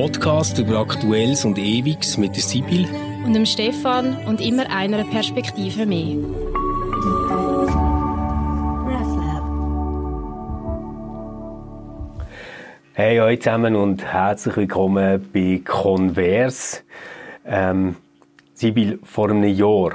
Podcast über Aktuelles und Ewiges mit der Sibyl und dem Stefan und immer einer Perspektive mehr. Hey euch zusammen und herzlich willkommen bei Converse. Ähm, Sibyl, vor einem Jahr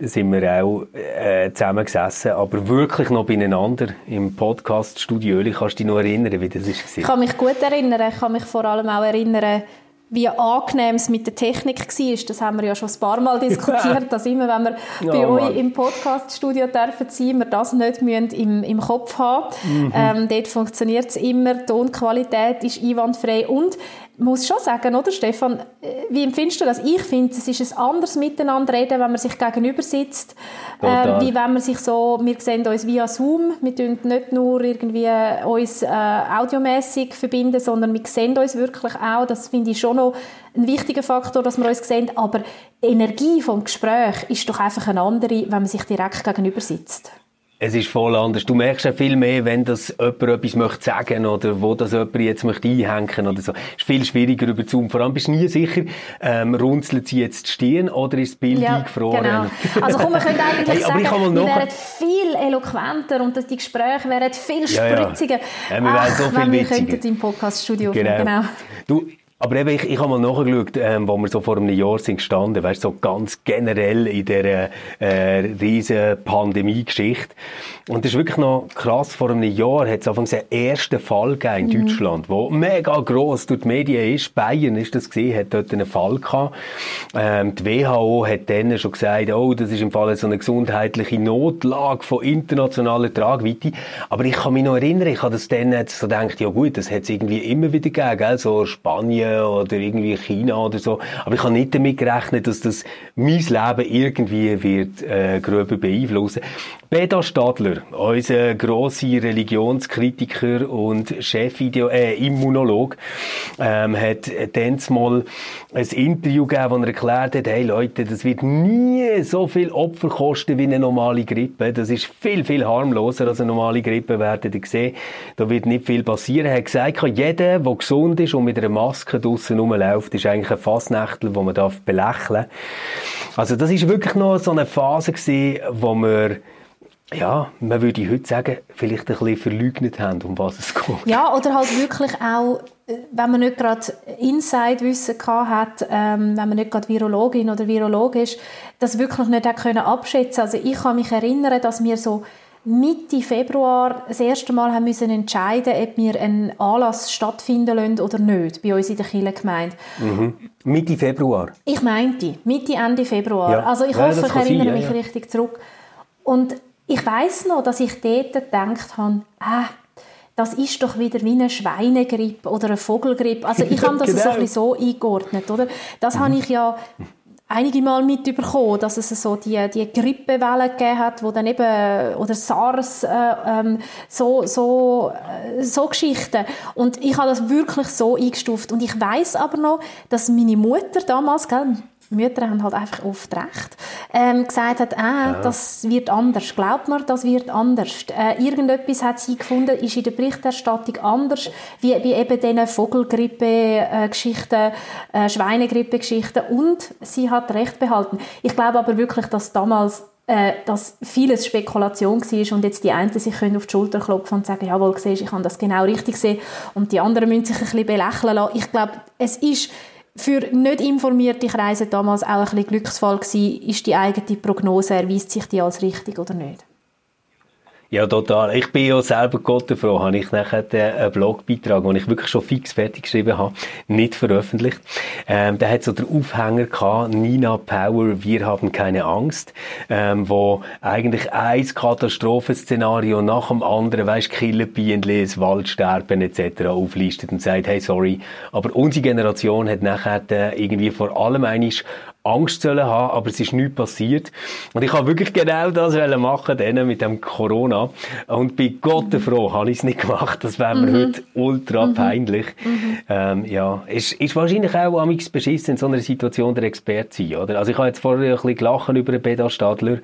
sind wir auch äh, zusammengesessen, aber wirklich noch beieinander im Podcast-Studio. Kannst du dich noch erinnern, wie das war? Ich kann mich gut erinnern. Ich kann mich vor allem auch erinnern, wie angenehm es mit der Technik war. Das haben wir ja schon ein paar Mal diskutiert, dass immer, wenn wir oh, bei Mann. euch im Podcast-Studio dürfen sein, wir das nicht müssen im, im Kopf haben. Mhm. Ähm, dort funktioniert es immer, die Tonqualität ist einwandfrei und muss schon sagen, oder Stefan, äh, wie empfindest du das? Ich finde, es ist ein anderes Miteinander reden, wenn man sich gegenüber sitzt, äh, wie wenn man sich so, wir sehen uns via Zoom, wir tun nicht nur irgendwie uns äh, audiomäßig verbinden, sondern wir sehen uns wirklich auch, das finde ich schon noch ein wichtiger Faktor, dass wir uns sehen, aber die Energie vom Gespräch ist doch einfach eine andere, wenn man sich direkt gegenüber sitzt. Es ist voll anders. Du merkst ja viel mehr, wenn das jemand etwas möchte sagen oder wo das jemand jetzt möchte einhängen oder so. Es ist viel schwieriger über Zoom. Vor allem bist du nie sicher, ähm, runzelt sie jetzt stehen oder ist das Bild ja, eingefroren? Genau. Also komm, wir können eigentlich hey, sagen, wir wären viel eloquenter und die Gespräche wären viel spritziger. Ja, ja. ja wir wären so viel wenn wir könnten im Podcast-Studio genau. genau. Du, aber eben, ich, ich habe mal nachgeschaut, ähm, wo wir so vor einem Jahr sind gestanden, weißt, so ganz generell in dieser äh, riesen Pandemie-Geschichte. Und das ist wirklich noch krass, vor einem Jahr hat es anfangs einen ersten Fall gegeben in mhm. Deutschland, wo mega gross durch die Medien ist. Bayern ist das gesehen, hat dort einen Fall gehabt. Ähm, die WHO hat dann schon gesagt, oh, das ist im Fall so eine gesundheitliche Notlage von internationaler Tragweite. Aber ich kann mich noch erinnern, ich habe das dann so gedacht, ja gut, das hat es irgendwie immer wieder gegeben, gell? so Spanien, oder irgendwie China oder so. Aber ich habe nicht damit gerechnet, dass das mein Leben irgendwie wird äh, gröber beeinflussen. Beda Stadler, unser grosser Religionskritiker und Chefideo äh, Immunolog, ähm, hat dann mal ein Interview gegeben, wo er erklärt hat, hey Leute, das wird nie so viel Opfer kosten wie eine normale Grippe. Das ist viel, viel harmloser als eine normale Grippe, werdet ihr sehen. Da wird nicht viel passieren. Er hat gesagt, jeder, der gesund ist und mit einer Maske draussen rumläuft, ist eigentlich ein Fassnächtel, wo man darf belächeln Also das ist wirklich noch so eine Phase gewesen, wo wir ja, man würde heute sagen, vielleicht ein bisschen verleugnet haben, um was es geht. Ja, oder halt wirklich auch, wenn man nicht gerade Inside-Wissen hat, ähm, wenn man nicht gerade Virologin oder Virolog ist, das wirklich nicht können abschätzen Also ich kann mich erinnern, dass wir so Mitte Februar das erste Mal haben müssen entscheiden, ob wir einen Anlass stattfinden lassen oder nicht, bei uns in der Kirchengemeinde. Mhm. Mitte Februar? Ich meinte, Mitte, Ende Februar. Ja. Also ich ja, hoffe, ich erinnere sein, mich ja, richtig zurück. Und ich weiß noch, dass ich dort gedacht habe, ah, das ist doch wieder wie eine Schweinegrippe oder eine Vogelgrippe. Also ich habe das genau. so ein bisschen so eingeordnet, oder? Das mhm. habe ich ja einige Mal mitbekommen, dass es so die, die Grippewelle gegeben hat, wo dann eben, oder SARS, äh, ähm, so, so, äh, so Geschichten. Und ich habe das wirklich so eingestuft. Und ich weiß aber noch, dass meine Mutter damals, gell, Mütter haben halt einfach oft recht, ähm, gesagt hat, ah, ja. das wird anders. Glaubt mir, das wird anders. Äh, irgendetwas hat sie gefunden, ist in der Berichterstattung anders, wie, wie eben diese Vogelgrippe-Geschichten, äh, Schweinegrippe-Geschichten. Und sie hat recht behalten. Ich glaube aber wirklich, dass damals äh, dass vieles Spekulation war und jetzt die einen sich können auf die Schulter klopfen und sagen, jawohl, siehst, ich habe das genau richtig gesehen und die anderen müssen sich ein bisschen belächeln lassen. Ich glaube, es ist für nicht informierte Kreise damals auch ein bisschen Glücksfall gewesen, ist die eigene Prognose, erweist sich die als richtig oder nicht? Ja, total. Ich bin ja selber Gott froh, habe ich nachher einen Blogbeitrag, den ich wirklich schon fix fertig geschrieben habe, nicht veröffentlicht. Ähm, der hat so den Aufhänger gehabt, Nina Power, wir haben keine Angst, ähm, wo eigentlich ein Katastrophenszenario nach dem anderen, weisst, Killerbienen, Waldsterben etc. auflistet und sagt, hey, sorry, aber unsere Generation hat nachher irgendwie vor allem eigentlich Angst sollen haben, aber es ist nichts passiert. Und ich habe wirklich genau das machen denen mit dem Corona. Und bei Gott froh habe ich es nicht gemacht. Das wäre mir mhm. heute ultra mhm. peinlich. Mhm. Ähm, ja, ist, ist wahrscheinlich auch am beschissen in so einer Situation der Experte sein, oder? Also ich habe jetzt vorher ein bisschen gelacht über den Beda Stadler,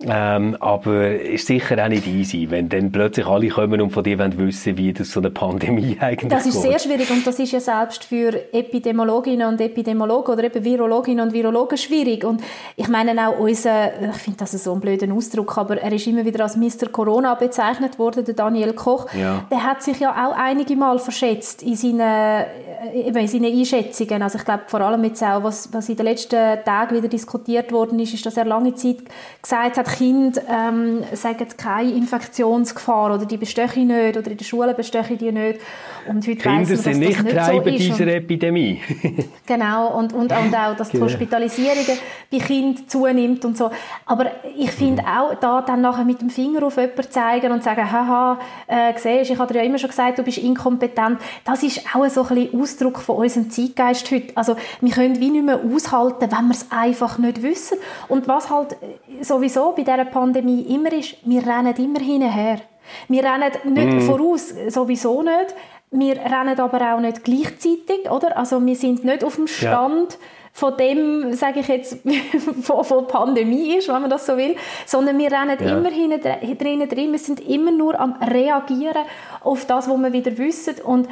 ähm, aber ist sicher auch nicht easy, wenn dann plötzlich alle kommen und von dir wollen wissen, wie das so eine Pandemie eigentlich Das ist geht. sehr schwierig und das ist ja selbst für Epidemiologinnen und Epidemiologen oder eben Virologinnen und Virologen schwierig. Und ich meine auch unser, ich finde das so ein blöder Ausdruck, aber er ist immer wieder als Mr. Corona bezeichnet worden, der Daniel Koch. Ja. Der hat sich ja auch einige Mal verschätzt in seinen, äh, in seinen Einschätzungen. Also ich glaube vor allem jetzt auch, was, was in den letzten Tagen wieder diskutiert worden ist, ist, dass er lange Zeit gesagt hat, Kinder ähm, sagen keine Infektionsgefahr oder die bestechen nicht oder in der Schule bestechen die nicht. Und heute Kinder man, sind nicht Treiber so dieser Epidemie. genau, und, und, und auch, dass die genau. Hospitalisierungen bei Kindern zunimmt und so. Aber ich finde mhm. auch, da dann nachher mit dem Finger auf jemanden zeigen und sagen, haha, äh, siehst, ich habe dir ja immer schon gesagt, du bist inkompetent, das ist auch so ein bisschen Ausdruck von unserem Zeitgeist heute. Also wir können wie nicht mehr aushalten, wenn wir es einfach nicht wissen. Und was halt sowieso bei dieser Pandemie immer ist, wir rennen immer hinterher. Wir rennen nicht mm. voraus, sowieso nicht. Wir rennen aber auch nicht gleichzeitig, oder? Also wir sind nicht auf dem Stand ja. Von dem, sage ich jetzt, von, von Pandemie ist, wenn man das so will, sondern wir rennen ja. immer hinten drinnen drin. Wir sind immer nur am reagieren auf das, was wir wieder wissen und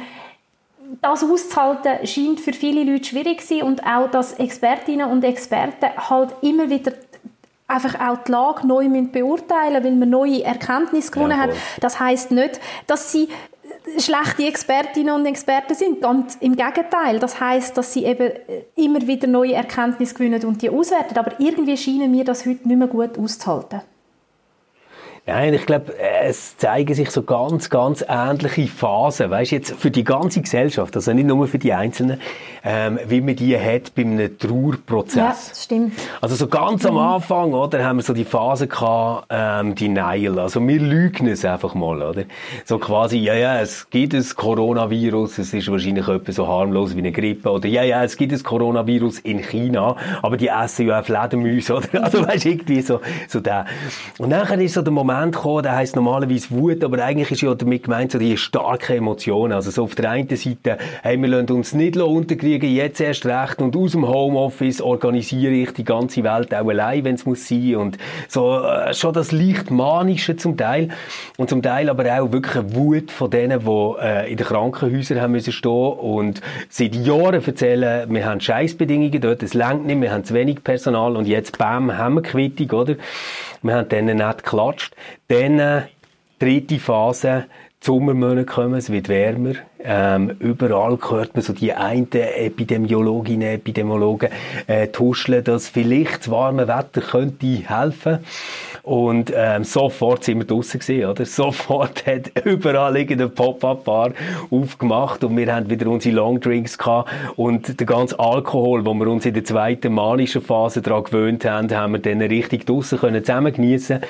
das auszuhalten scheint für viele Leute schwierig zu sein und auch, dass Expertinnen und Experten halt immer wieder einfach auch die Lage neu beurteilen müssen, weil man neue Erkenntnisse gewonnen ja, hat. Das heißt nicht, dass sie schlechte Expertinnen und Experten sind. Ganz im Gegenteil. Das heißt, dass sie eben immer wieder neue Erkenntnisse gewinnen und die auswerten. Aber irgendwie scheinen mir das heute nicht mehr gut auszuhalten. Nein, ich glaube, es zeigen sich so ganz, ganz ähnliche Phasen, weißt jetzt für die ganze Gesellschaft, also nicht nur für die Einzelnen, ähm, wie man die hat bei einem Trauerprozess. Ja, das stimmt. Also so ganz am mhm. Anfang, oder, haben wir so die Phase gehabt, ähm, Denial, also wir lügen es einfach mal, oder? So quasi, ja, ja, es gibt ein Coronavirus, es ist wahrscheinlich etwas so harmlos wie eine Grippe, oder ja, ja, es gibt ein Coronavirus in China, aber die essen ja auch Fledermäuse, oder? Also weißt irgendwie so, so der. Und nachher ist so der Moment, gekommen, der heisst normalerweise Wut, aber eigentlich ist ja damit gemeint so die starke Emotionen. Also so auf der einen Seite, hey, wir lassen uns nicht unterkriegen, jetzt erst recht und aus dem Homeoffice organisiere ich die ganze Welt auch allein, wenn es muss sein und so äh, schon das leicht manische zum Teil und zum Teil aber auch wirklich eine Wut von denen, die äh, in den Krankenhäusern haben müssen stehen und seit Jahren erzählen, wir haben Scheißbedingungen dort, es längt nicht, wir haben zu wenig Personal und jetzt bam, haben wir Quittung, oder? Wir haben denen nicht geklatscht. Dann, äh, dritte Phase, die Sommermonate kommen, es wird wärmer. Ähm, überall hört man so die einen Epidemiologinnen, Epidemiologen äh, tuscheln, dass vielleicht das warme Wetter könnte helfen. Und ähm, sofort sind wir draussen gewesen, oder? Sofort hat überall irgendein Pop-Up-Bar aufgemacht und wir haben wieder unsere Longdrinks gehabt und der ganze Alkohol, wo wir uns in der zweiten manischen Phase daran gewöhnt haben, haben wir dann richtig draussen können zusammen geniessen.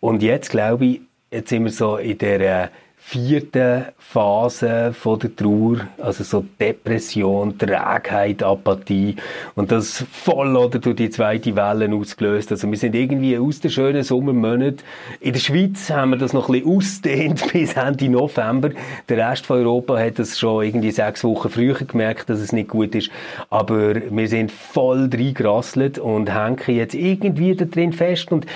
Und jetzt glaube ich, jetzt sind wir so in der äh, vierten Phase von der Trauer, also so Depression, Trägheit, Apathie und das voll oder durch die zweite Welle ausgelöst. Also wir sind irgendwie aus den schönen Sommermonaten. In der Schweiz haben wir das noch ein bisschen ausdehnt bis Ende November. Der Rest von Europa hat das schon irgendwie sechs Wochen früher gemerkt, dass es nicht gut ist. Aber wir sind voll reingerasselt und hängen jetzt irgendwie da drin fest und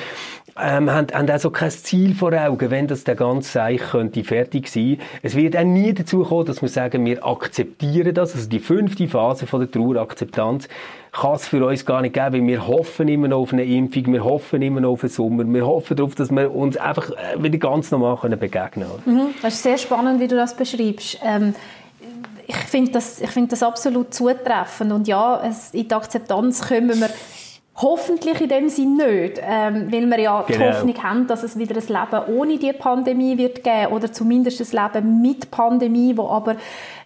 ähm, haben, haben auch kein Ziel vor Augen, wenn das der ganze Seich könnte fertig sein. Es wird auch nie dazu kommen, dass wir sagen, wir akzeptieren das. Also die fünfte Phase von der Trauerakzeptanz kann es für uns gar nicht geben, weil wir hoffen immer noch auf eine Impfung, wir hoffen immer noch auf den Sommer, wir hoffen darauf, dass wir uns einfach äh, wieder ganz normal begegnen können. Mhm. Das ist sehr spannend, wie du das beschreibst. Ähm, ich finde das, find das absolut zutreffend und ja, es, in die Akzeptanz kommen wir Hoffentlich in dem Sinn nicht, ähm, weil wir ja genau. die Hoffnung haben, dass es wieder ein Leben ohne die Pandemie wird geben oder zumindest ein Leben mit Pandemie, wo aber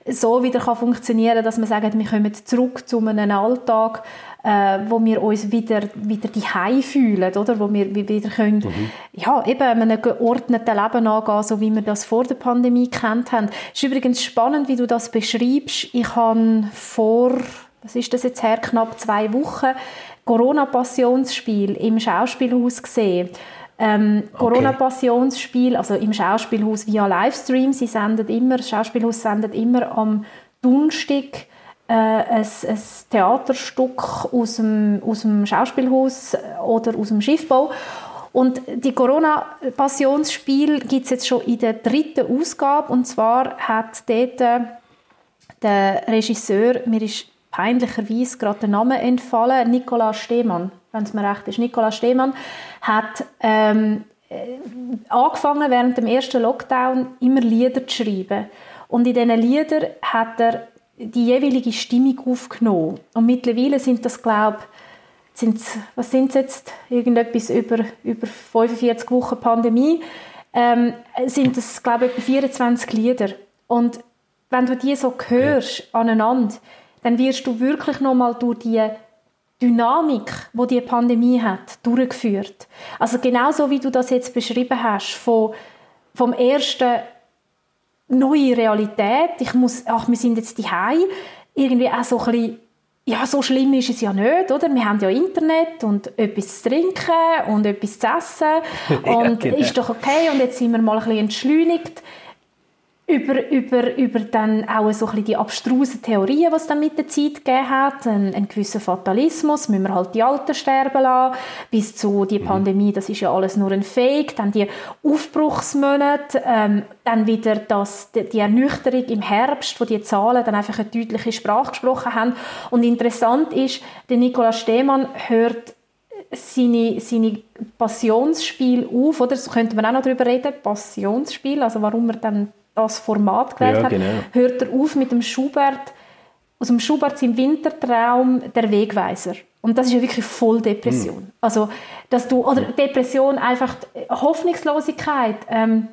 so wieder kann funktionieren, dass wir sagen, wir kommen zurück zu einem Alltag, äh, wo wir uns wieder wieder die fühlen, oder, wo wir wieder können, mhm. ja eben einem geordneten Leben angehen, so wie wir das vor der Pandemie kennt haben. Es ist übrigens spannend, wie du das beschreibst. Ich habe vor was ist das jetzt her, knapp zwei Wochen, Corona-Passionsspiel im Schauspielhaus gesehen. Ähm, okay. Corona-Passionsspiel, also im Schauspielhaus via Livestream. Sie sendet immer, das Schauspielhaus sendet immer am Donnerstag äh, ein, ein, Theaterstück aus dem, aus dem Schauspielhaus oder aus dem Schiffbau. Und die Corona-Passionsspiel gibt es jetzt schon in der dritten Ausgabe. Und zwar hat dort äh, der Regisseur, mir ist peinlicherweise gerade der Name entfallen, Nikolaus Stehmann, wenn es mir recht ist. Nikolaus Stehmann hat ähm, äh, angefangen, während dem ersten Lockdown immer Lieder zu schreiben. Und in diesen Liedern hat er die jeweilige Stimmung aufgenommen. Und mittlerweile sind das, glaube sind was sind es jetzt? Irgendetwas über, über 45 Wochen Pandemie. Ähm, sind das, glaube ich, etwa 24 Lieder. Und wenn du die so hörst aneinander, dann wirst du wirklich nochmal durch die Dynamik, wo die, die Pandemie hat, durchgeführt. Also genauso wie du das jetzt beschrieben hast, von, vom ersten neue Realität, ich muss, ach, wir sind jetzt daheim, irgendwie auch so ein bisschen, ja, so schlimm ist es ja nicht, oder? Wir haben ja Internet und etwas zu trinken und etwas zu essen und ja, genau. ist doch okay und jetzt sind wir mal ein bisschen entschleunigt über, über, über dann auch so ein die abstrusen Theorien, die es dann mit der Zeit gegeben hat, ein, ein gewisser Fatalismus, müssen wir halt die Alten sterben lassen, bis zu die mhm. Pandemie, das ist ja alles nur ein Fake, dann die Aufbruchsmonate, ähm, dann wieder das, die, die Ernüchterung im Herbst, wo die Zahlen dann einfach eine deutliche Sprache gesprochen haben. Und interessant ist, der Nikolaus Stehmann hört seine, seine Passionsspiel auf, oder? So könnte man auch noch darüber reden, Passionsspiel, also warum er dann das Format gewählt ja, genau. hat, hört er auf mit dem Schubert, aus dem Schubert im Wintertraum der Wegweiser. Und das ist ja wirklich voll Depression. Mm. Also, dass du, oder Depression, einfach Hoffnungslosigkeit, ähm,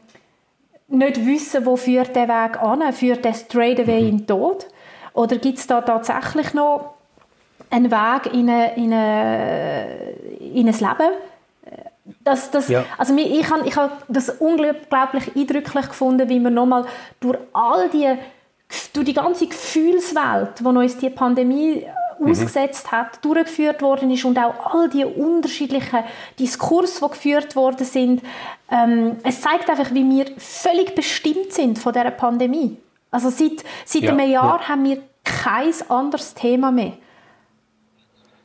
nicht wissen, wo führt der Weg an, führt der straight away mhm. in den Tod? Oder gibt es da tatsächlich noch einen Weg in, eine, in, eine, in ein Leben? Das, das, ja. also ich habe ich hab das unglaublich eindrücklich gefunden, wie man nochmal durch all die, durch die ganze Gefühlswelt, die uns die Pandemie mhm. ausgesetzt hat, durchgeführt worden ist und auch all die unterschiedlichen Diskurse, die geführt worden sind. Ähm, es zeigt einfach, wie wir völlig bestimmt sind von dieser Pandemie. Also seit, seit ja. einem Jahr ja. haben wir kein anderes Thema mehr.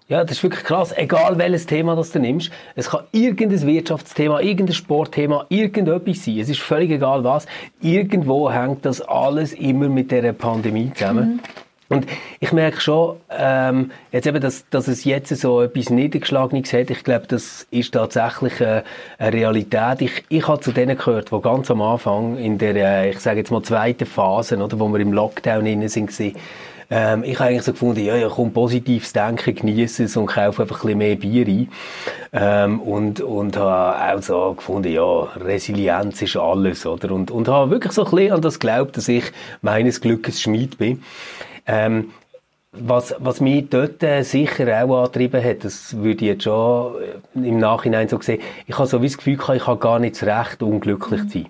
Ja, das ist wirklich krass. Egal welches Thema das du nimmst, es kann irgendein Wirtschaftsthema, irgendein Sportthema, irgendetwas sein. Es ist völlig egal was. Irgendwo hängt das alles immer mit der Pandemie zusammen. Mhm. Und ich merke schon, ähm, jetzt eben, dass, dass es jetzt so etwas Niedergeschlagenes hat, ich glaube, das ist tatsächlich eine, eine Realität. Ich, ich habe zu denen gehört, die ganz am Anfang in der, äh, ich sage jetzt mal, zweiten Phase, oder, wo wir im Lockdown innen sind, ähm, ich habe eigentlich so gefunden, ja, ja, komm, positives Denken, genieße es und kaufe einfach ein bisschen mehr Bier ein. Ähm, und, und habe auch so gefunden, ja, Resilienz ist alles, oder? Und, und habe wirklich so ein bisschen an das geglaubt, dass ich meines Glückes Schmied bin. Ähm, was, was mich dort äh, sicher auch angetrieben hat, das würde ich jetzt schon äh, im Nachhinein so sehen, ich habe so wie das Gefühl gehabt, ich habe gar nicht das Recht, unglücklich zu sein.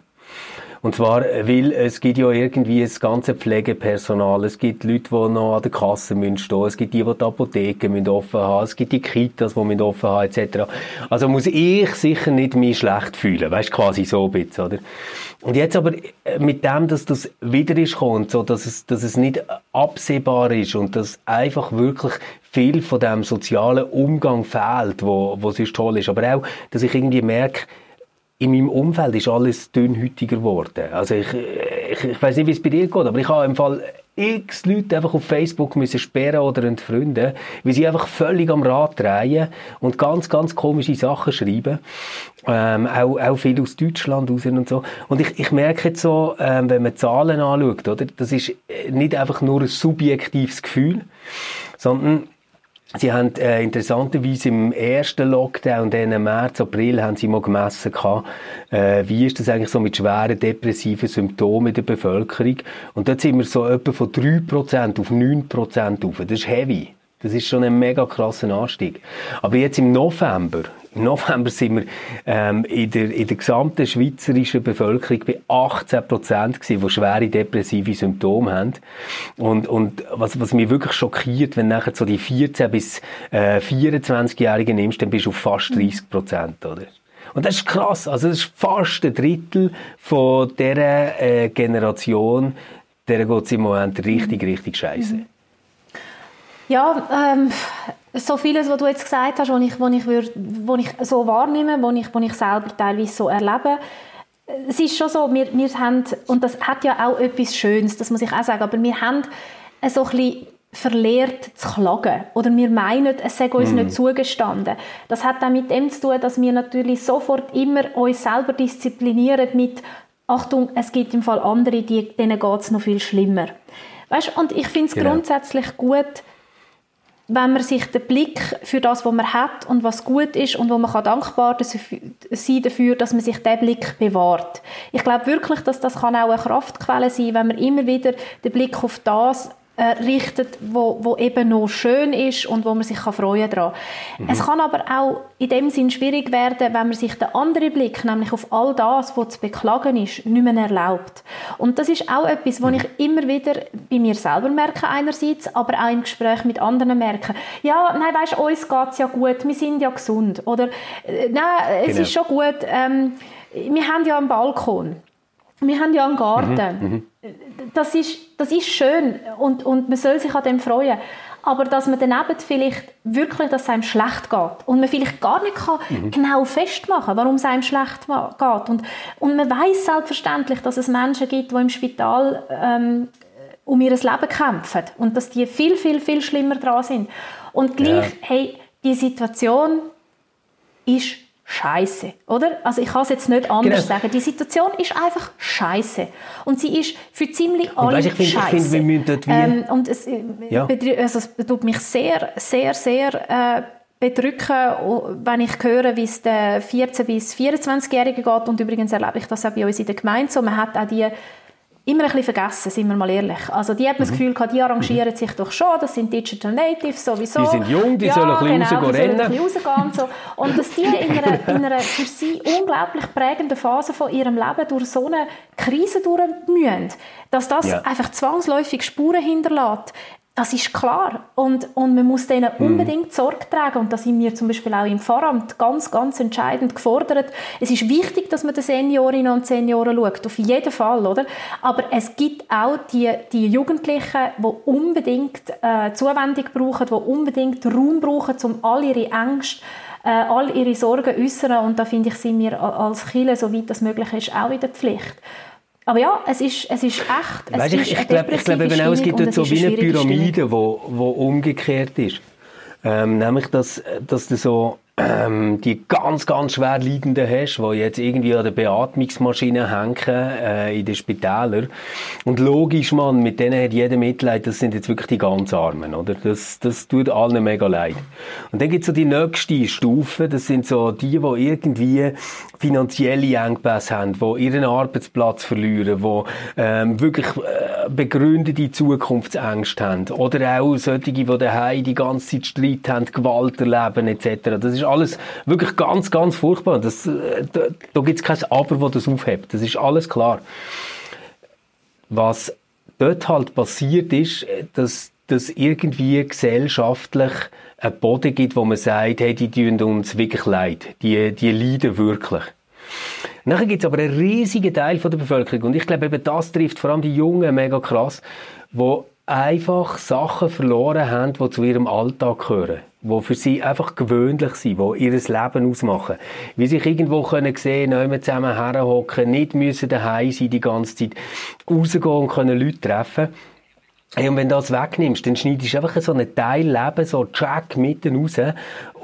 Und zwar, weil es gibt ja irgendwie das ganze Pflegepersonal, es gibt Leute, die noch an der Kasse müssen stehen, es gibt die, die die Apotheken müssen offen haben, es gibt die Kitas, die müssen offen haben, etc. Also muss ich sicher nicht mich schlecht fühlen, weißt quasi so ein bisschen, oder? Und jetzt aber äh, mit dem, dass das wieder ist kommt, so, dass es, dass es nicht absehbar ist und dass einfach wirklich viel von dem sozialen Umgang fehlt, wo, wo sonst toll ist. Aber auch, dass ich irgendwie merke, in meinem Umfeld ist alles dünnhütiger geworden. Also ich, ich, ich weiß nicht, wie es bei dir geht, aber ich habe im Fall x Leute einfach auf Facebook müssen sperren oder entfreunden, weil sie einfach völlig am Rad drehen und ganz, ganz komische Sachen schreiben. Ähm, auch, auch viel aus Deutschland raus und so. Und ich, ich merke jetzt so, ähm, wenn man Zahlen anschaut, oder, das ist nicht einfach nur ein subjektives Gefühl, sondern Sie haben äh, interessanterweise im ersten Lockdown, dann März, April, haben Sie mal gemessen gehabt, äh, wie ist das eigentlich so mit schweren depressiven Symptomen in der Bevölkerung. Und dort sind wir so etwa von 3% auf 9% auf. Das ist heavy. Das ist schon ein mega krasser Anstieg. Aber jetzt im November, im November sind wir ähm, in, der, in der gesamten schweizerischen Bevölkerung bei 18 Prozent gewesen, die schwere depressive Symptome haben. Und, und was, was mich wirklich schockiert, wenn nachher so die 14 bis äh, 24-Jährigen nimmst, dann bist du auf fast 30 Prozent, oder? Und das ist krass. Also das ist fast ein Drittel von dieser äh, Generation, der geht es im Moment richtig, richtig scheiße. Mhm. Ja, ähm, so vieles, was du jetzt gesagt hast, was ich, was ich, würd, was ich so wahrnehme, was ich, was ich selber teilweise so erlebe, es ist schon so, wir, wir haben, und das hat ja auch etwas Schönes, das muss ich auch sagen, aber wir haben so ein bisschen verlehrt zu klagen. Oder wir meinen, es sei uns mm. nicht zugestanden. Das hat auch mit dem zu tun, dass wir natürlich sofort immer uns selber disziplinieren mit Achtung, es gibt im Fall andere, die, denen geht es noch viel schlimmer. Weißt, und ich finde es genau. grundsätzlich gut, wenn man sich den Blick für das, was man hat und was gut ist und wo man kann dankbar sein dafür, dass man sich den Blick bewahrt. Ich glaube wirklich, dass das kann auch eine Kraftquelle sein, wenn man immer wieder den Blick auf das richtet, wo, wo eben noch schön ist und wo man sich kann freuen kann. Mhm. Es kann aber auch in dem Sinn schwierig werden, wenn man sich den anderen Blick, nämlich auf all das, was zu beklagen ist, nicht mehr erlaubt. Und das ist auch etwas, was mhm. ich immer wieder bei mir selber merke einerseits, aber auch im Gespräch mit anderen merke. Ja, nein, weißt, uns geht es ja gut, wir sind ja gesund. Oder, äh, nein, es genau. ist schon gut, ähm, wir haben ja einen Balkon. Wir haben ja einen Garten. Mhm, mhm, das, ist, das ist schön und, und man soll sich an dem freuen. Aber dass man daneben vielleicht wirklich, dass es einem schlecht geht und man vielleicht gar nicht kann mhm. genau festmachen warum es einem schlecht geht. Und, und man weiß selbstverständlich, dass es Menschen gibt, die im Spital ähm, um ihr Leben kämpfen und dass die viel, viel, viel schlimmer dran sind. Und gleich, ja. hey, die Situation ist Scheiße, oder? Also ich kann es jetzt nicht anders genau. sagen. Die Situation ist einfach Scheiße und sie ist für ziemlich alle weißt, ich Scheiße. Ich finde, wir müssen dort wie... Ähm, und es, äh, ja. also es tut mich sehr, sehr, sehr äh, bedrücken, wenn ich höre, wie es den 14- bis 24-Jährigen geht. Und übrigens erlebe ich das auch bei uns in der Gemeinde so. Man hat auch die immer ein bisschen vergessen, sind wir mal ehrlich. Also die hat man mhm. das Gefühl gehabt, die arrangieren mhm. sich doch schon, das sind Digital Natives sowieso. Die sind jung, die ja, sollen ein bisschen genau, rennen. Ein bisschen und, so. und dass die in einer, in einer für sie unglaublich prägenden Phase von ihrem Leben durch so eine Krise durch müssen, dass das ja. einfach zwangsläufig Spuren hinterlässt, das ist klar. Und, und man muss denen mhm. unbedingt Sorge tragen. Und da sind wir zum Beispiel auch im Pfarramt ganz, ganz entscheidend gefordert. Es ist wichtig, dass man den Seniorinnen und Senioren schaut. Auf jeden Fall, oder? Aber es gibt auch die, die Jugendlichen, die unbedingt äh, Zuwendung brauchen, die unbedingt Raum brauchen, um all ihre Ängste äh, all ihre Sorgen äußern und da finde ich, sind wir als Kirche, soweit das möglich ist, auch in der Pflicht. Aber ja, es ist, es ist echt. Es weißt, ist ich, ich glaube glaub eben auch, es gibt dort so wie eine Pyramide, die wo, wo umgekehrt ist. Ähm, nämlich, dass, dass du so ähm, die ganz, ganz schwer Leidenden hast, die jetzt irgendwie an der Beatmungsmaschine hängen äh, in den Spitälern. Und logisch, man, mit denen hat jeder Mitleid, das sind jetzt wirklich die ganz Armen, oder? Das, das tut allen mega leid. Und dann gibt es so die nächste Stufe, das sind so die, die irgendwie finanzielle Engpässe haben, die ihren Arbeitsplatz verlieren, die ähm, wirklich äh, begründete Zukunftsängste haben. Oder auch solche, die daheim die ganze Zeit Streit haben, Gewalt erleben etc. Das ist alles wirklich ganz, ganz furchtbar. Das, äh, da da gibt es kein Aber, das das aufhebt. Das ist alles klar. Was dort halt passiert ist, dass dass irgendwie gesellschaftlich einen Boden gibt, wo man sagt, hey, die tun uns wirklich leid. Die, die leiden wirklich. Nachher gibt es aber einen riesigen Teil von der Bevölkerung und ich glaube eben das trifft vor allem die Jungen mega krass, wo einfach Sachen verloren haben, die zu ihrem Alltag gehören die für sie einfach gewöhnlich sind, die ihr Leben ausmachen. Wie sich irgendwo können sehen, nicht zusammen herhocken, nicht müssen daheim sein die ganze Zeit, rausgehen und können Leute treffen. Hey, und wenn du das wegnimmst, dann schneidest du einfach so einen Teil Leben so Jack mitten raus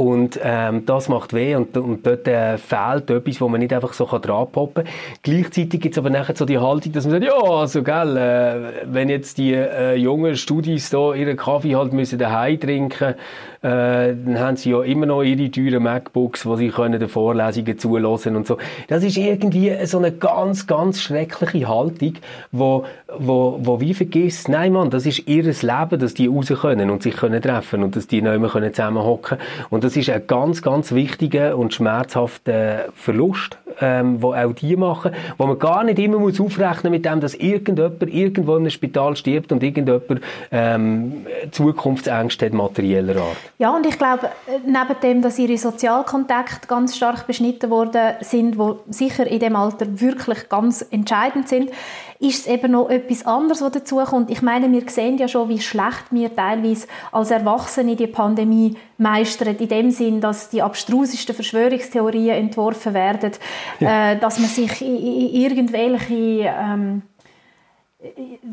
und ähm, das macht weh und, und dort äh, fehlt etwas, wo man nicht einfach so dran poppen kann. Gleichzeitig gibt es aber nachher so die Haltung, dass man sagt, ja, also gell, äh, wenn jetzt die äh, jungen Studis da ihren Kaffee halt müssen daheim trinken äh, dann haben sie ja immer noch ihre teuren MacBooks, wo sie können den Vorlesungen zulassen und so. Das ist irgendwie so eine ganz, ganz schreckliche Haltung, wo, wo, wo wie vergisst, nein Mann, das ist ihr Leben, dass die raus können und sich können treffen und dass die nicht mehr zusammenhocken können. Und das ist ein ganz, ganz wichtiger und schmerzhafter Verlust, ähm, wo auch die machen, wo man gar nicht immer muss aufrechnen mit dem, dass irgendjemand irgendwo einem Spital stirbt und irgendjemand ähm, Zukunftsängste hat materieller Art. Ja, und ich glaube, neben dem, dass ihre Sozialkontakte ganz stark beschnitten worden sind, wo sicher in dem Alter wirklich ganz entscheidend sind, ist es eben noch etwas anderes, was dazu kommt. Ich meine, wir sehen ja schon, wie schlecht wir teilweise als Erwachsene die Pandemie meistern, in dem Sinn, dass die abstrusesten Verschwörungstheorien entworfen werden, ja. äh, dass man sich in, in irgendwelche ähm,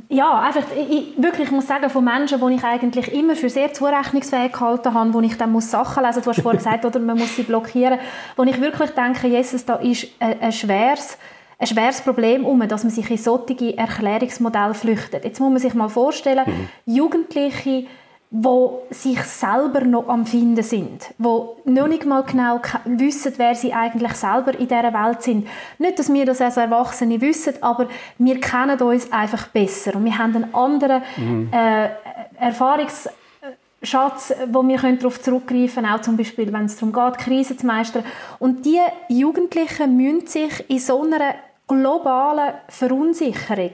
ja, einfach, ich, wirklich, ich muss sagen, von Menschen, die ich eigentlich immer für sehr zurechnungsfähig gehalten habe, wo ich dann muss Sachen lesen muss, du hast vorhin gesagt, oder man muss sie blockieren, wo ich wirklich denke, Jesus, da ist ein, ein schweres ein schweres Problem um, dass man sich in solche Erklärungsmodelle flüchtet. Jetzt muss man sich mal vorstellen, mhm. Jugendliche wo sich selber noch am Finden sind, wo noch nicht mal genau wissen, wer sie eigentlich selber in dieser Welt sind. Nicht, dass wir das als Erwachsene wissen, aber wir kennen uns einfach besser und wir haben einen anderen mhm. äh, Erfahrungs Schatz, wo wir darauf zurückgreifen können, auch zum Beispiel, wenn es darum geht, Krisen zu meistern. Und die Jugendlichen müssen sich in so einer globalen Verunsicherung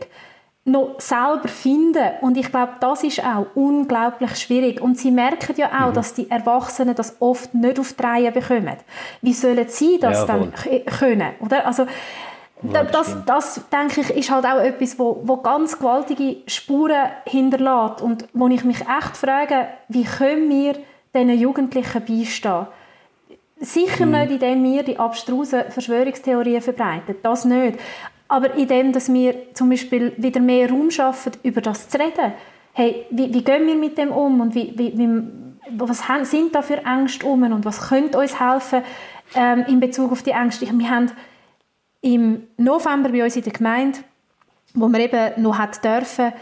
noch selber finden. Und ich glaube, das ist auch unglaublich schwierig. Und sie merken ja auch, mhm. dass die Erwachsenen das oft nicht auf die Reihe bekommen. Wie sollen sie das ja, dann können? Oder? Also, ja, das, das, denke ich, ist halt auch etwas, wo, wo ganz gewaltige Spuren hinterlässt und wo ich mich echt frage, wie können wir diesen Jugendlichen beistehen? Sicher mhm. nicht, indem wir die abstrusen Verschwörungstheorien verbreiten, das nicht. Aber indem, dass wir zum Beispiel wieder mehr Raum schaffen, über das zu reden. Hey, wie, wie gehen wir mit dem um und wie, wie, was sind da für Ängste um und was könnte uns helfen ähm, in Bezug auf die Ängste? Wir haben im November bei uns in der Gemeinde, wo wir eben noch hat dürfen,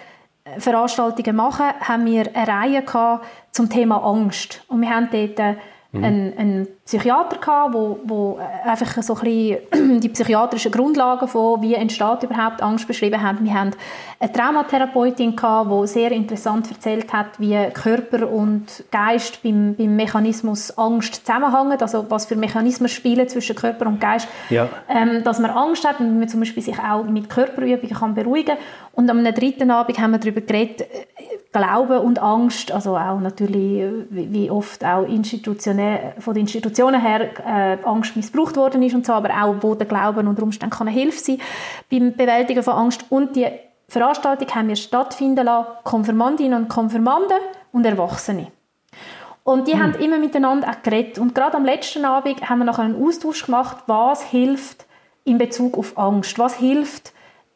äh, Veranstaltungen machen, haben wir eine Reihe gehabt zum Thema Angst. Und wir haben dort äh, mhm. einen, einen Psychiater gehabt, wo, wo einfach so ein die psychiatrischen Grundlagen von wie entsteht überhaupt Angst beschrieben hat. Wir haben eine Traumatherapeutin gehabt, die sehr interessant erzählt hat, wie Körper und Geist beim, beim Mechanismus Angst zusammenhängen, also was für Mechanismen spielen zwischen Körper und Geist, ja. ähm, dass man Angst hat und man zum Beispiel sich auch mit Körperübungen kann beruhigen kann. Und am dritten Abend haben wir darüber geredet, Glauben und Angst, also auch natürlich, wie oft auch institutionell, von den Institutionen her äh, Angst missbraucht worden ist und so, aber auch, wo der Glauben unter Umständen kann eine Hilfe sein beim Bewältigen von Angst. Und die Veranstaltung haben wir stattfinden lassen, Konfirmandinnen und Konfirmanden und Erwachsene. Und die mhm. haben immer miteinander auch geredet. Und gerade am letzten Abend haben wir noch einen Austausch gemacht, was hilft in Bezug auf Angst, was hilft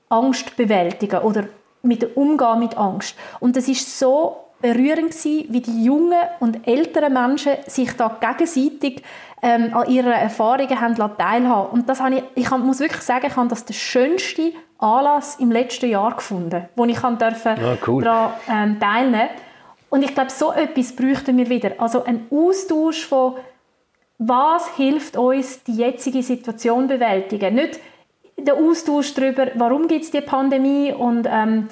Angst bewältigen oder mit dem Umgehen mit Angst. Und das ist so berührend gewesen, wie die jungen und älteren Menschen sich da gegenseitig ähm, an ihren Erfahrungen haben teilhaben Und das habe ich, ich muss wirklich sagen, ich habe das der schönste Anlass im letzten Jahr gefunden, wo ich kann dürfen ah, cool. daran ähm, teilnehmen Und ich glaube, so etwas bräuchten wir wieder. Also ein Austausch von was hilft uns, die jetzige Situation bewältigen. Nicht der Austausch darüber, warum gibt es die Pandemie und ähm,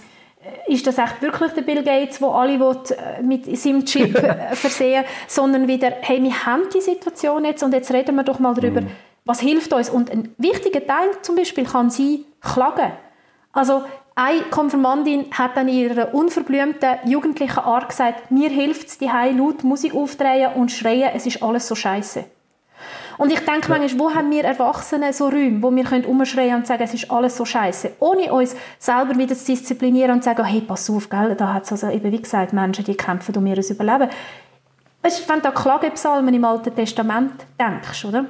ist das echt wirklich der Bill Gates, der alle will, äh, mit seinem Chip äh, versehen sondern wieder, hey, wir haben die Situation jetzt und jetzt reden wir doch mal darüber, mm. was hilft uns. Und ein wichtiger Teil zum Beispiel kann sein, klagen. Also eine Konfirmandin hat dann in ihrer unverblümten jugendlichen Art gesagt, mir hilft es, die laut Musik aufdrehen und schreien, es ist alles so scheiße. Und ich denke ja. manchmal, wo haben wir Erwachsene so Räume, wo wir können umschreien und sagen, es ist alles so scheiße, ohne uns selber wieder zu disziplinieren und zu sagen, hey, pass auf, gell, da hat es also eben, wie gesagt, Menschen, die kämpfen um ihr Überleben. Weißt, wenn du an Klagepsalmen im Alten Testament denkst, oder?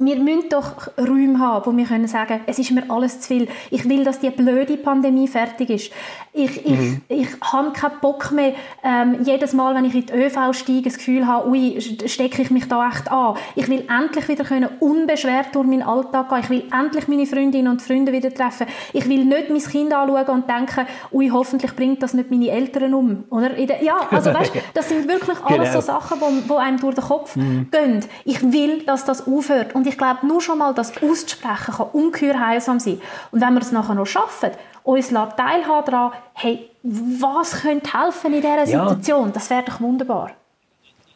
Wir müssen doch Räume haben, wo wir können sagen, es ist mir alles zu viel. Ich will, dass die blöde Pandemie fertig ist. Ich, mhm. ich, ich habe keinen Bock mehr, ähm, jedes Mal, wenn ich in die ÖV steige, das Gefühl habe, ui, stecke ich mich da echt an. Ich will endlich wieder können unbeschwert durch meinen Alltag gehen. Ich will endlich meine Freundinnen und Freunde wieder treffen. Ich will nicht mein Kind anschauen und denken, ui, hoffentlich bringt das nicht meine Eltern um. Oder? Ja, also weißt, das sind wirklich alles genau. so Sachen, die, die einem durch den Kopf mhm. gehen. Ich will, dass das aufhört. Und ich glaube, nur schon mal das auszusprechen kann ungeheuer heilsam sein. Und wenn wir es nachher noch schaffen, uns teilhaben daran, hey, was könnte helfen in dieser Situation? Ja. Das wäre doch wunderbar.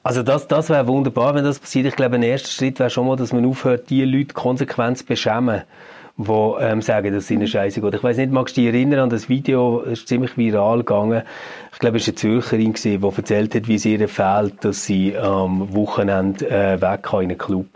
Also das, das wäre wunderbar, wenn das passiert. Ich glaube, ein erster Schritt wäre schon mal, dass man aufhört, die Leute konsequent zu beschämen die ähm, sagen, dass sie eine Scheiße geht. Ich weiß nicht, magst du dich erinnern an das Video, das ist ziemlich viral gegangen. Ich glaube, es war eine Zürcherin, die erzählt hat, wie es ihr fehlt, dass sie am Wochenende äh, weg kann in einen Club.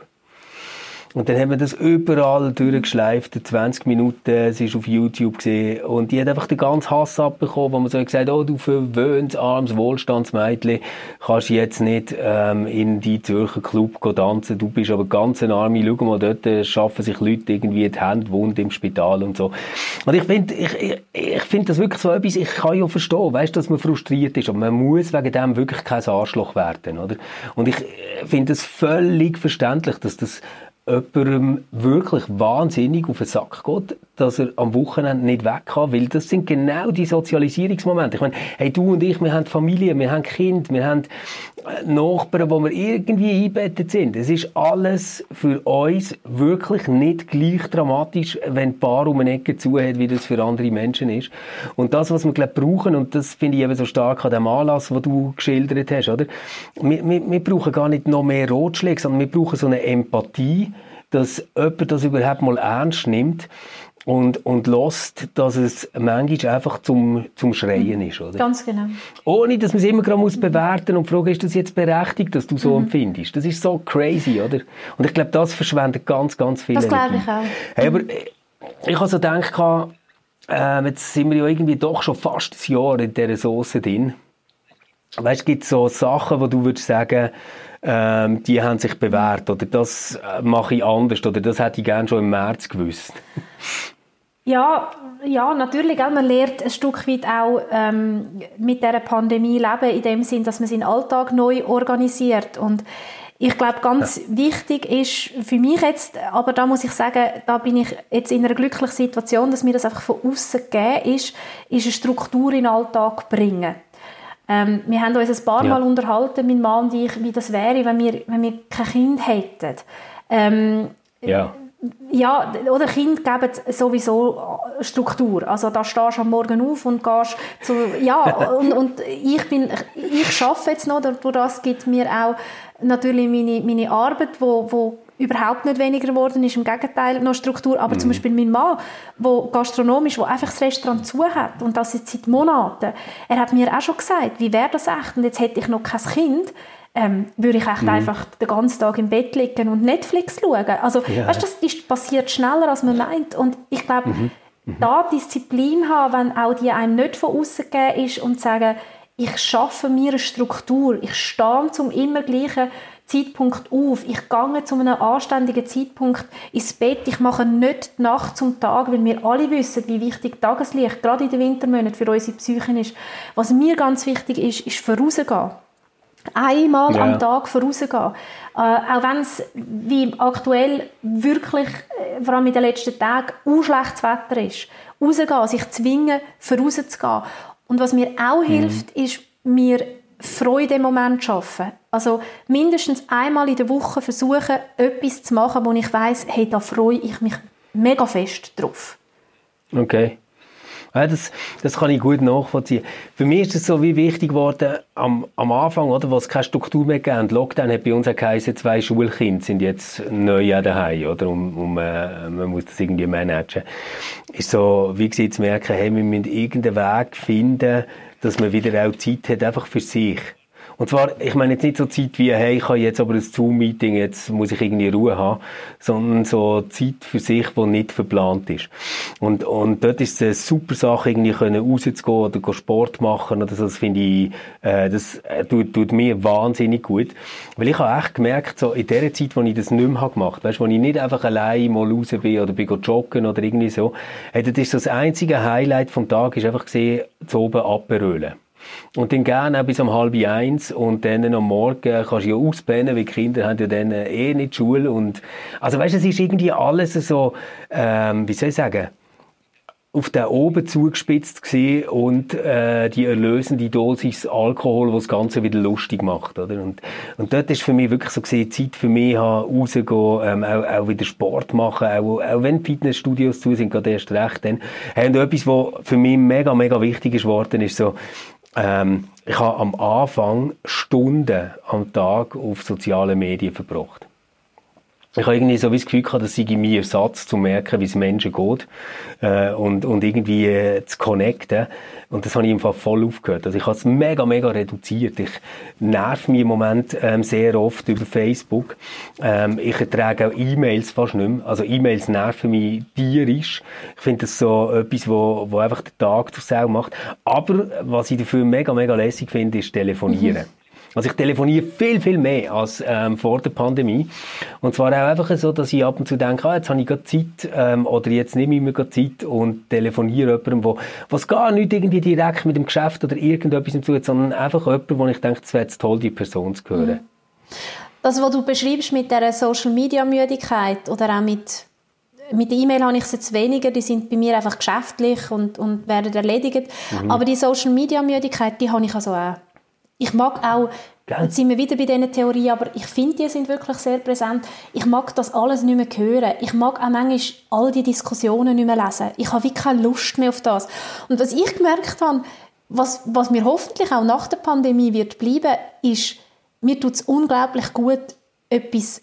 Und dann haben wir das überall durchgeschleift, 20 Minuten, es ist auf YouTube gesehen und die hat einfach den ganzen Hass abbekommen, wo man so gesagt oh du verwöhntes, armes Wohlstandsmädchen, kannst jetzt nicht ähm, in die Zürcher Club tanzen, du bist aber ganz ein Arme, schau mal, dort äh, schaffen sich Leute irgendwie die Hände wund im Spital und so. Und ich finde ich, ich, ich find das wirklich so etwas, ich kann ja verstehen, weißt, dass man frustriert ist, aber man muss wegen dem wirklich kein Arschloch werden, oder? Und ich äh, finde es völlig verständlich, dass das jemandem wirklich wahnsinnig auf den Sack geht, dass er am Wochenende nicht weg kann, weil das sind genau die Sozialisierungsmomente. Ich meine, hey, du und ich, wir haben Familie, wir haben Kinder, wir haben äh, Nachbarn, wo wir irgendwie eingebettet sind. Es ist alles für uns wirklich nicht gleich dramatisch, wenn ein Paar um eine Ecke zu hat, wie das für andere Menschen ist. Und das, was wir, glaube brauchen, und das finde ich eben so stark an dem Anlass, den du geschildert hast, oder? Wir, wir, wir brauchen gar nicht noch mehr Rotschläge, sondern wir brauchen so eine Empathie, dass jemand das überhaupt mal ernst nimmt und, und lässt, dass es manchmal einfach zum, zum Schreien ist, oder? Ganz genau. Ohne, dass man es immer gerade muss bewerten und fragen, ist das jetzt berechtigt, dass du so mhm. empfindest? Das ist so crazy, oder? Und ich glaube, das verschwendet ganz, ganz viel Das glaube ich auch. Hey, aber ich habe so gedacht, äh, jetzt sind wir ja irgendwie doch schon fast ein Jahr in dieser Soße drin. Weißt, du, gibt es so Sachen, wo du würdest sagen, ähm, die haben sich bewährt oder das äh, mache ich anders oder das hätte ich gerne schon im März gewusst? Ja, ja, natürlich. Man lernt ein Stück weit auch ähm, mit der Pandemie leben, in dem Sinn, dass man seinen Alltag neu organisiert. Und ich glaube, ganz ja. wichtig ist für mich jetzt, aber da muss ich sagen, da bin ich jetzt in einer glücklichen Situation, dass mir das einfach von außen gegeben ist, ist eine Struktur in den Alltag bringen. Ähm, wir haben uns ein paar ja. Mal unterhalten, mein Mann und ich, wie das wäre, wenn wir, wenn wir kein Kind hätten. Ähm, ja. Ja, oder Kinder geben sowieso Struktur. Also da stehst du am Morgen auf und gehst zu, ja, und, und ich bin, ich arbeite jetzt noch, durch das gibt mir auch natürlich meine, meine Arbeit, wo, wo überhaupt nicht weniger geworden ist, im Gegenteil noch Struktur. Aber mhm. zum Beispiel mein Mann, wo gastronomisch, wo einfach das Restaurant zu hat und das jetzt seit Monaten, er hat mir auch schon gesagt, wie wäre das echt? Und jetzt hätte ich noch kein Kind. Ähm, würde ich echt mhm. einfach den ganzen Tag im Bett liegen und Netflix schauen. Also, ja. weißt, das ist, passiert schneller, als man meint. Und ich glaube, mhm. mhm. da Disziplin haben, wenn auch die einem nicht von außen gegeben ist und sagen, ich schaffe mir eine Struktur, ich stehe zum immer gleichen Zeitpunkt auf. Ich gehe zu einem anständigen Zeitpunkt ins Bett. Ich mache nicht die Nacht zum Tag, weil wir alle wissen, wie wichtig Tageslicht gerade in den Wintermonaten für unsere Psyche ist. Was mir ganz wichtig ist, ist vorausgehen. Einmal ja. am Tag vorausgehen. Äh, auch wenn es wie aktuell wirklich, äh, vor allem in den letzten Tagen, auch schlechtes Wetter ist. Rausgehen, sich zwingen, vorauszugehen. Und was mir auch mhm. hilft, ist, mir Freude im Moment schaffen. Also mindestens einmal in der Woche versuchen, etwas zu machen, wo ich weiß, hey, da freue ich mich mega fest drauf. Okay. Ja, das, das kann ich gut nachvollziehen. Für mich ist es so wie wichtig geworden, am, am Anfang, oder, es keine Struktur mehr gab. Lockdown hat bei uns auch geheißen, zwei Schulkinder sind jetzt neu daheim, oder? Um, um, äh, man muss das irgendwie managen. Ist so, wie gesagt, zu merken, hey, wir müssen irgendeinen Weg finden, dass man wieder auch Zeit hat, einfach für sich. Und zwar, ich meine jetzt nicht so Zeit wie, hey, ich habe jetzt aber ein Zoom-Meeting, jetzt muss ich irgendwie Ruhe haben, sondern so Zeit für sich, die nicht verplant ist. Und, und dort ist es eine super Sache, irgendwie können rauszugehen oder Sport machen oder so, das finde ich, äh, das äh, tut, tut mir wahnsinnig gut. Weil ich habe echt gemerkt, so in der Zeit, wo ich das nicht mehr gemacht habe, weißt, wo ich nicht einfach allein mal raus bin oder bin joggen oder irgendwie so, hey, das ist so das einzige Highlight vom Tag, ist einfach gesehen, zu oben abberölen. Und dann gerne bis um halb eins. Und dann am Morgen kannst du ja auspennen, weil die Kinder haben ja dann eh nicht Schule. Und, also weißt, es ist irgendwie alles so, ähm, wie soll ich sagen, auf den oben zugespitzt gesehen und äh, die erlösende Dosis Alkohol, was das Ganze wieder lustig macht, oder? Und, und dort ist für mich wirklich so gesehen Zeit für mich haben, rauszugehen, ähm, auch, auch wieder Sport machen, auch, auch wenn Fitnessstudios zu sind, gerade erst recht, dann haben etwas, was für mich mega, mega wichtig ist ist. So, ähm, ich habe am Anfang Stunden am Tag auf sozialen Medien verbracht. Ich habe irgendwie so wie das Gefühl gehabt, dass ich mir Satz zu merken, wie es Menschen geht äh, und, und irgendwie äh, zu connecten. Und das habe ich einfach voll aufgehört. Also ich habe es mega, mega reduziert. Ich nerv mich im Moment ähm, sehr oft über Facebook. Ähm, ich ertrage auch E-Mails fast nicht mehr. Also E-Mails nerven mich tierisch. Ich finde das so etwas, wo, wo einfach den Tag zur Sau macht. Aber was ich dafür mega, mega lässig finde, ist telefonieren. Mhm. Also ich telefoniere viel, viel mehr als ähm, vor der Pandemie. Und zwar auch einfach so, dass ich ab und zu denke, ah, jetzt habe ich gerade Zeit ähm, oder jetzt nehme ich mir gerade Zeit und telefoniere jemandem, wo, was gar nicht irgendwie direkt mit dem Geschäft oder irgendetwas zu tun sondern einfach jemandem, wo ich denke, es wäre jetzt toll, die Person zu hören. Mhm. Das, was du beschreibst mit der Social-Media-Müdigkeit oder auch mit mit E-Mail habe ich es jetzt weniger, die sind bei mir einfach geschäftlich und, und werden erledigt. Mhm. Aber die Social-Media-Müdigkeit, die habe ich also auch. Ich mag auch, jetzt sind wir wieder bei diesen Theorien, aber ich finde, die sind wirklich sehr präsent. Ich mag das alles nicht mehr hören. Ich mag auch manchmal all die Diskussionen nicht mehr lesen. Ich habe wirklich keine Lust mehr auf das. Und was ich gemerkt habe, was, was mir hoffentlich auch nach der Pandemie wird bleiben, ist, mir tut es unglaublich gut, etwas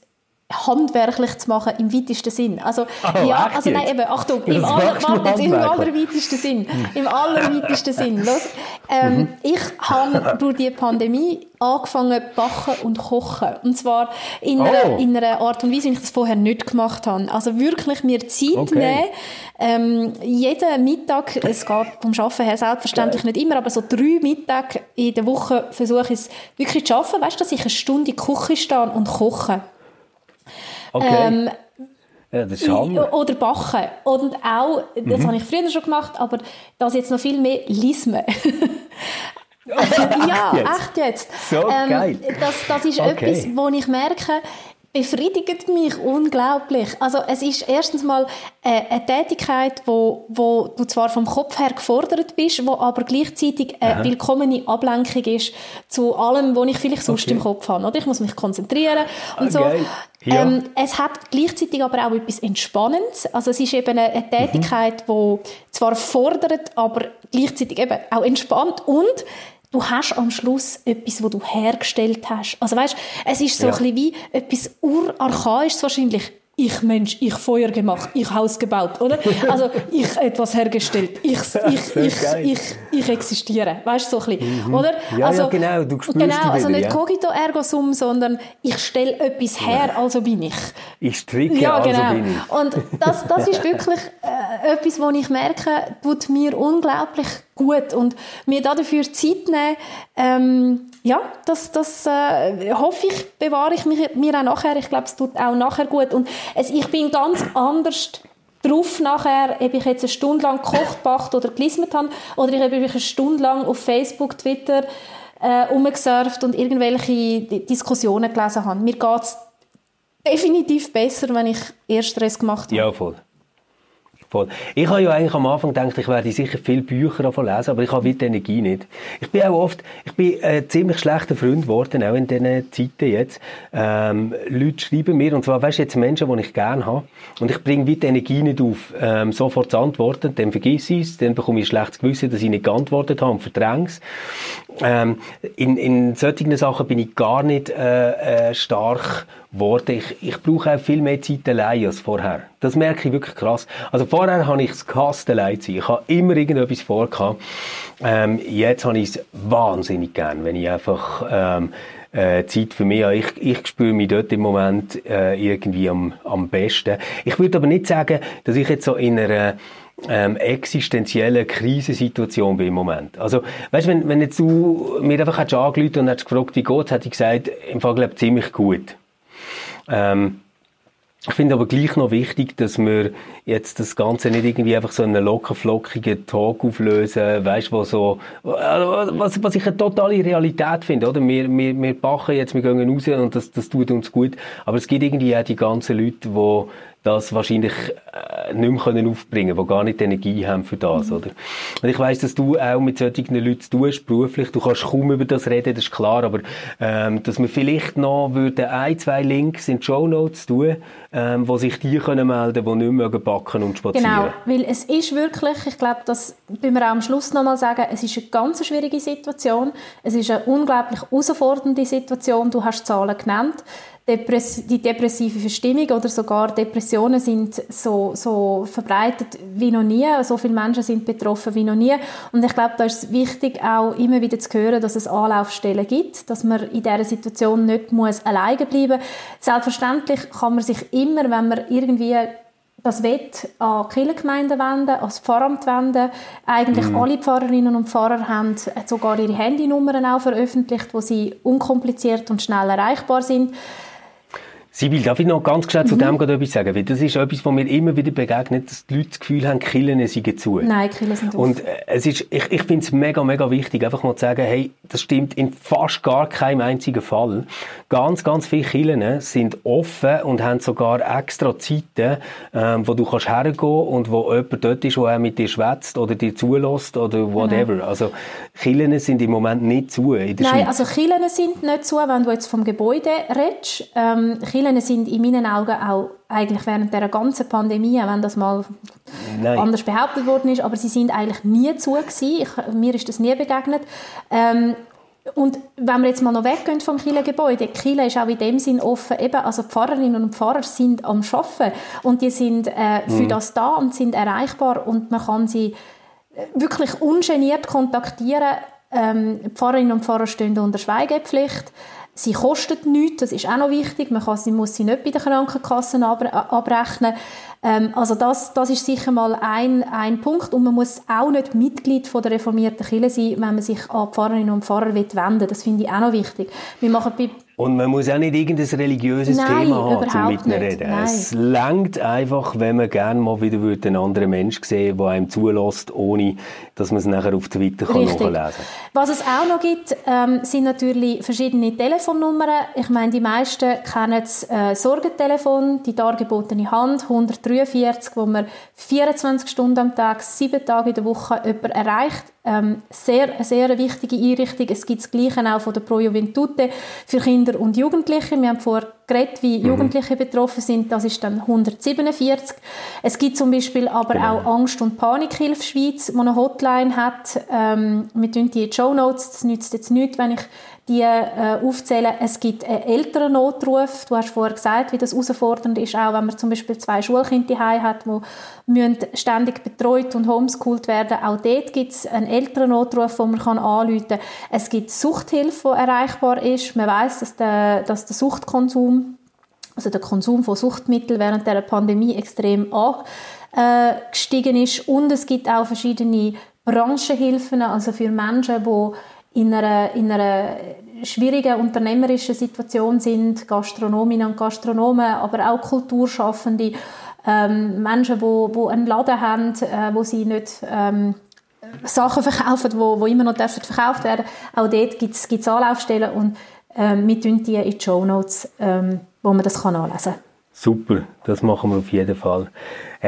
handwerklich zu machen im weitesten Sinn. Also, oh, ja, also nein, eben, Achtung, im, aller, warte, im allerweitesten Sinn. Im allerweitesten Sinn. Los, ähm, mhm. Ich habe durch die Pandemie angefangen backen und kochen. Und zwar in, oh. einer, in einer Art und Weise, wie ich das vorher nicht gemacht habe. Also wirklich mir Zeit okay. nehmen. Ähm, jeden Mittag, es geht vom Arbeiten her selbstverständlich okay. nicht immer, aber so drei Mittage in der Woche versuche ich es wirklich zu schaffen. Weißt du, dass ich eine Stunde in der Küche stehe und koche. Okay. Ähm, ja, das ist Hammer. Oder backen. Und auch, das mhm. habe ich früher schon gemacht, aber das jetzt noch viel mehr, Lismen. ja, echt jetzt. So ähm, geil. Das, das ist okay. etwas, wo ich merke, befriedigt mich unglaublich. Also es ist erstens mal äh, eine Tätigkeit, wo, wo du zwar vom Kopf her gefordert bist, wo aber gleichzeitig eine willkommene Ablenkung ist zu allem, was ich vielleicht sonst okay. im Kopf habe. Oder? Ich muss mich konzentrieren und so. Okay. Ja. Ähm, es hat gleichzeitig aber auch etwas Entspannendes. Also es ist eben eine, eine Tätigkeit, mhm. die zwar fordert, aber gleichzeitig eben auch entspannt und du hast am Schluss etwas, wo du hergestellt hast. Also weißt, es ist so ja. ein bisschen wie etwas urarchaisches wahrscheinlich ich Mensch, ich Feuer gemacht, ich Haus gebaut, oder? Also ich etwas hergestellt, ich, ich, ich, ich, ich existiere, weißt du, so ein bisschen, mhm. oder? Ja, also, ja, genau, du spürst Genau, also wieder, nicht ja. cogito ergo sum, sondern ich stelle etwas her, also bin ich. Ich stricke, ja, also genau. bin ich. Und das, das ist wirklich äh, etwas, was ich merke, tut mir unglaublich gut und mir dafür Zeit nehmen, ähm, ja, das, das äh, hoffe ich, bewahre ich mich, mir auch nachher. Ich glaube, es tut auch nachher gut. Und es, ich bin ganz anders drauf nachher, ob ich jetzt eine Stunde lang gekocht, backt oder gelismet habe, oder ich habe eine Stunde lang auf Facebook, Twitter äh, umgesurft und irgendwelche Diskussionen gelesen habe. Mir geht es definitiv besser, wenn ich erst Stress gemacht habe. Ja, voll. Voll. Ich habe ja eigentlich am Anfang gedacht, ich werde sicher viele Bücher davon lesen, aber ich habe die Energie nicht. Ich bin auch oft, ich bin ein ziemlich schlechter Freund geworden, auch in diesen Zeiten jetzt. Ähm, Leute schreiben mir, und zwar, weißt du, jetzt Menschen, die ich gerne habe, und ich bringe die Energie nicht auf, ähm, sofort zu antworten, dann vergesse ich es, dann bekomme ich ein schlechtes Gewissen, dass ich nicht geantwortet habe und verdränge es. Ähm, in, in solchen Sachen bin ich gar nicht äh, äh, stark geworden. Ich, ich brauche auch viel mehr Zeit allein als vorher. Das merke ich wirklich krass. Also vorher habe ich es gehasst, allein zu sein. Ich habe immer irgendetwas vorgehabt. Ähm, jetzt habe ich es wahnsinnig gern, wenn ich einfach ähm, äh, Zeit für mich habe. Ich, ich spüre mich dort im Moment äh, irgendwie am, am besten. Ich würde aber nicht sagen, dass ich jetzt so in einer ähm, existenzielle Krisensituation bin im Moment. Also, weißt, wenn, wenn jetzt du mir einfach hättest angerufen und hättest gefragt, wie geht's, hätte ich gesagt, im Fall, glaube ziemlich gut. Ähm, ich finde aber gleich noch wichtig, dass wir jetzt das Ganze nicht irgendwie einfach so einen lockerflockigen Talk auflösen, weißt wo so, also, was, was ich eine totale Realität finde, oder? Wir, wir, wir bachen jetzt, wir gehen raus und das, das tut uns gut. Aber es gibt irgendwie auch die ganzen Leute, die das wahrscheinlich äh, nicht mehr können aufbringen können, die gar nicht Energie haben für das, oder? Und ich weiss, dass du auch mit solchen Leuten tust, beruflich, du kannst kaum über das reden, das ist klar, aber ähm, dass wir vielleicht noch würden ein, zwei Links in die Show Notes tun, ähm, wo sich die können melden, die nicht mehr backen und spazieren. Genau, weil es ist wirklich, ich glaube, das müssen wir auch am Schluss nochmal sagen, es ist eine ganz schwierige Situation, es ist eine unglaublich herausfordernde Situation, du hast Zahlen genannt, Depress die depressive Verstimmung oder sogar Depressionen sind so, so verbreitet wie noch nie. So viele Menschen sind betroffen wie noch nie. Und ich glaube, da ist es wichtig, auch immer wieder zu hören, dass es Anlaufstellen gibt, dass man in dieser Situation nicht muss alleine bleiben muss. Selbstverständlich kann man sich immer, wenn man irgendwie das Wett an die Kirchengemeinden wenden, an das Pfarramt wenden. Eigentlich mm. alle Pfarrerinnen und Pfarrer haben sogar ihre Handynummern auch veröffentlicht, wo sie unkompliziert und schnell erreichbar sind. Sibyl, darf ich noch ganz schnell mhm. zu dem etwas sagen? Weil das ist etwas, was mir immer wieder begegnet, dass die Leute das Gefühl haben, Killen seien zu. Nein, Killen sind. Und äh, es ist, ich, ich finde es mega, mega wichtig, einfach mal zu sagen, hey, das stimmt in fast gar keinem einzigen Fall. Ganz, ganz viele Killen sind offen und haben sogar extra Zeiten, ähm, wo du kannst hergehen und wo jemand dort ist, der mit dir schwätzt oder dir zulässt oder whatever. Genau. Also, Killen sind im Moment nicht zu Nein, Schweiz. also Killen sind nicht zu, wenn du jetzt vom Gebäude redest. Ähm, Kirchen sind in meinen Augen auch eigentlich während der ganzen Pandemie, wenn das mal Nein. anders behauptet worden ist, aber sie sind eigentlich nie zu gewesen. Ich, mir ist das nie begegnet. Ähm, und wenn wir jetzt mal noch weggehen vom Kirchengebäude, Kirche ist auch in dem Sinn offen, eben, also Pfarrerinnen und Pfarrer sind am Arbeiten und die sind äh, für mhm. das da und sind erreichbar und man kann sie äh, wirklich ungeniert kontaktieren. Ähm, Pfarrerinnen und Pfarrer stehen unter Schweigepflicht. Sie kostet nichts, das ist auch noch wichtig. Man kann, sie muss sie nicht bei den Krankenkassen abrechnen. Ähm, also das, das ist sicher mal ein, ein Punkt. Und man muss auch nicht Mitglied von der reformierten Kirche sein, wenn man sich an Pfarrerinnen und Pfarrer wenden will. Das finde ich auch noch wichtig. Wir machen bei und man muss auch nicht irgendein religiöses Nein, Thema haben, um mit reden. Nein. Es langt einfach, wenn man gerne mal wieder einen anderen Mensch sehen der einem zulässt, ohne dass man es nachher auf Twitter kann nachlesen kann. Was es auch noch gibt, ähm, sind natürlich verschiedene Telefonnummern. Ich meine, die meisten kennen das äh, Sorgentelefon, die dargebotene Hand, 143, wo man 24 Stunden am Tag, sieben Tage in der Woche jemanden erreicht ähm, sehr, eine sehr wichtige Einrichtung. Es gibt das Gleiche auch von der Pro Juventute für Kinder und Jugendliche. Wir haben vorher geredet, wie mhm. Jugendliche betroffen sind. Das ist dann 147. Es gibt zum Beispiel aber genau. auch Angst- und Panikhilfe Schweiz, die eine Hotline hat. Ähm, wir tun die in die Show Notes. Das nützt jetzt nichts, wenn ich die äh, aufzählen. Es gibt einen älteren Notruf. Du hast vorher gesagt, wie das herausfordernd ist, auch wenn man zum Beispiel zwei Schulkinder daheim hat, die ständig betreut und homeschooled werden. Auch dort gibt es einen älteren Notruf, den man kann anrufen kann. Es gibt Suchthilfe, die erreichbar ist. Man weiß, dass der, dass der Suchtkonsum, also der Konsum von Suchtmitteln während der Pandemie extrem angestiegen ist. Und es gibt auch verschiedene Branchenhilfen, also für Menschen, die in einer, in einer schwierigen unternehmerischen Situation sind, Gastronominnen und Gastronomen, aber auch Kulturschaffende, ähm, Menschen, die wo, wo einen Laden haben, äh, wo sie nicht ähm, Sachen verkaufen, wo, wo immer noch dürfen verkauft werden. Auch dort gibt es Anlaufstellen und ähm, wir tun die in die Show Notes, ähm, wo man das kann anlesen kann. Super, das machen wir auf jeden Fall.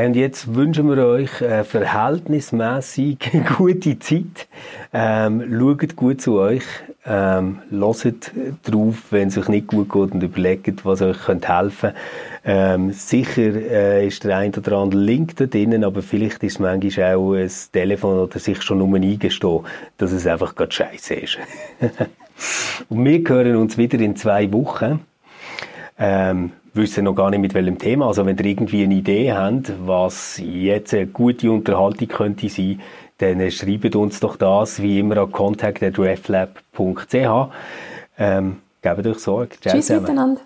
Und jetzt wünschen wir euch äh, verhältnismäßig gute Zeit. Ähm, schaut gut zu euch. Ähm, hört drauf, wenn es euch nicht gut geht und überlegt, was euch könnte helfen ähm, Sicher äh, ist der ein oder andere Link da drinnen, aber vielleicht ist es manchmal auch ein Telefon oder sich schon um eingestehen, dass es einfach gerade scheiße ist. und wir hören uns wieder in zwei Wochen. Ähm, wissen noch gar nicht mit welchem Thema. Also wenn ihr irgendwie eine Idee habt, was jetzt eine gute Unterhaltung könnte sein, dann schreibt uns doch das wie immer an contact.reflab.ch. Ähm, gebt euch Sorge. Tschüss miteinander.